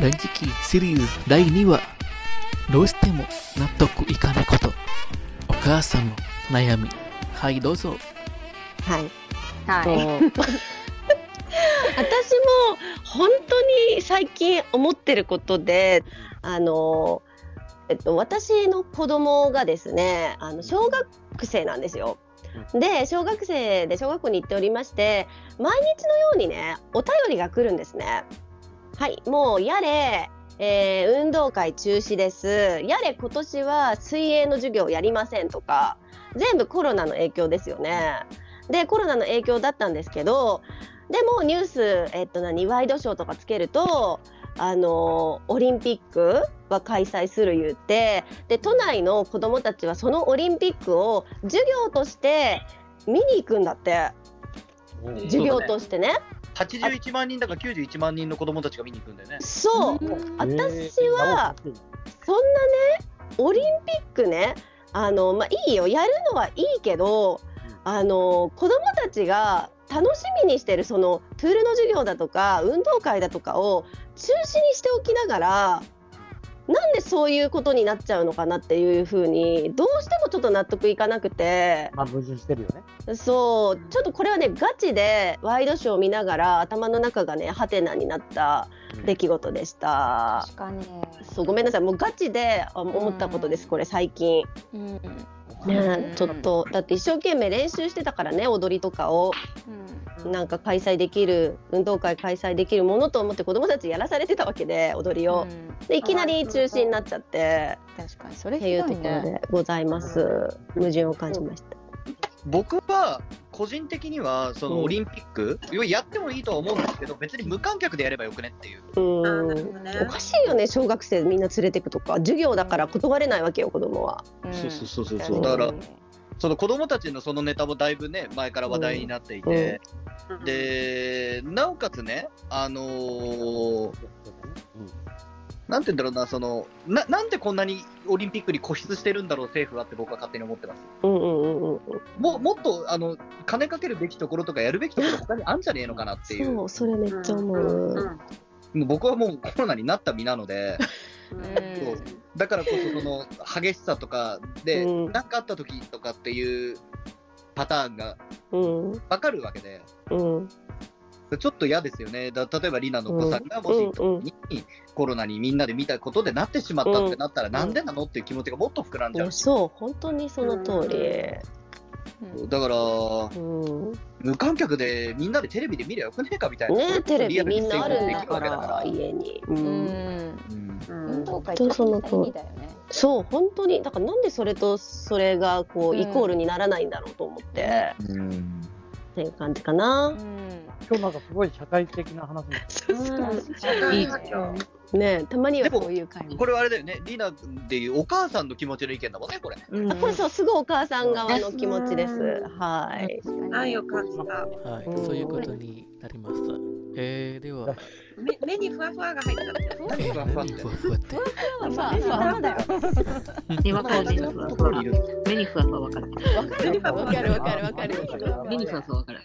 ランジキシリーズ第2話どうしても納得いかないこと。お母さんの悩み。はいどうぞ。はい。はそう。私も本当に最近思ってることで、あの、えっと、私の子供がですね、あの、小学生なんですよ。で、小学生で小学校に行っておりまして、毎日のようにね、お便りが来るんですね。はい、もうやれ、えー運動会中止です。やれ、今年は水泳の授業やりませんとか、全部コロナの影響ですよね。で、コロナの影響だったんですけど、でもニュース、えっと何、ワイドショーとかつけると、あのオリンピックは開催する言ってで都内の子どもたちはそのオリンピックを授業として見に行くんだって。授業としてね。81万人だから91万人の子供たちが見に行くんだよね。そう。私はそんなねオリンピックねあの、まあ、いいよ。やるのはいいけどあの子どもたちが楽しみにしてるそのプールの授業だとか運動会だとかを中止にしておきながらなんでそういうことになっちゃうのかなっていうふうにどうしてもちょっと納得いかなくてまあ、矛盾してるよね。そうちょっとこれはねガチでワイドショーを見ながら頭の中がねハテナになった出来事でした。確かに。そうごめんなさいもうガチであ思ったことです、これ最近。うん。ね、ちょっとだって一生懸命練習してたからね踊りとかを。なんか開催できる運動会開催できるものと思って子どもたちやらされてたわけで踊りを、でいきなり中止になっちゃって。確かにそれっていうところでございます、矛盾を感じました。僕は個人的にはそうん。のオリンピック、やってもいいとは思うんですけど別に無観客でやればよくねっていう。うん。おかしいよね小学生みんな連れてくとか。授業だから断れないわけよ子供は。そうそうそうそうそう。だからその子供たちのそのネタもだいぶね前から話題になっていて、でなおかつねあのーなんて言うんだろうなそのななんでこんなにオリンピックに固執してるんだろう政府はって僕は勝手に思ってます。うんうんうんうんももっとあの金かけるべきところとかやるべきところ他にあんじゃねえのかなっていう。そうそれめっちゃ思う。もう僕はもうコロナになった身なので。そう。だからこそその激しさとかでうん。何、かあった時とかっていうパターンがうん。分かるわけで。うんちょっと嫌ですよね。だ例えばリナのお子さんがもしうんうん。にコロナにみんなで見たことでなってしまったってなったらなんでなのっていう気持ちがもっと膨らんじゃう。いやそう本当にその通り。だからうん。無観客でみんなでテレビで見りゃよくねえかみたいな。ねテレビみんなあるんだから。家に。ううんん。うん運動会本当その通りいいだよね。そう本当に。だからなんでそれとそれがこううん。イコールにならないんだろうと思って、うん。っていう感じかな。今日なんかすごい社会的な話そういいねたまにはこういう会も。これはあれだよねリナでいうお母さんの気持ちの意見だもんねこれあこれそうすごいお母さん側の気持ちです。はい。あよかった。はい、うんそういうことになりました。えー、では、目目にふわふわが入った。えふわふわってー、ふわふわって。まあ、まあ、だよ。にわか目にふわふわ。目にふわふわわかる。わかるわかるわかるわかる。目にふわふわわかる。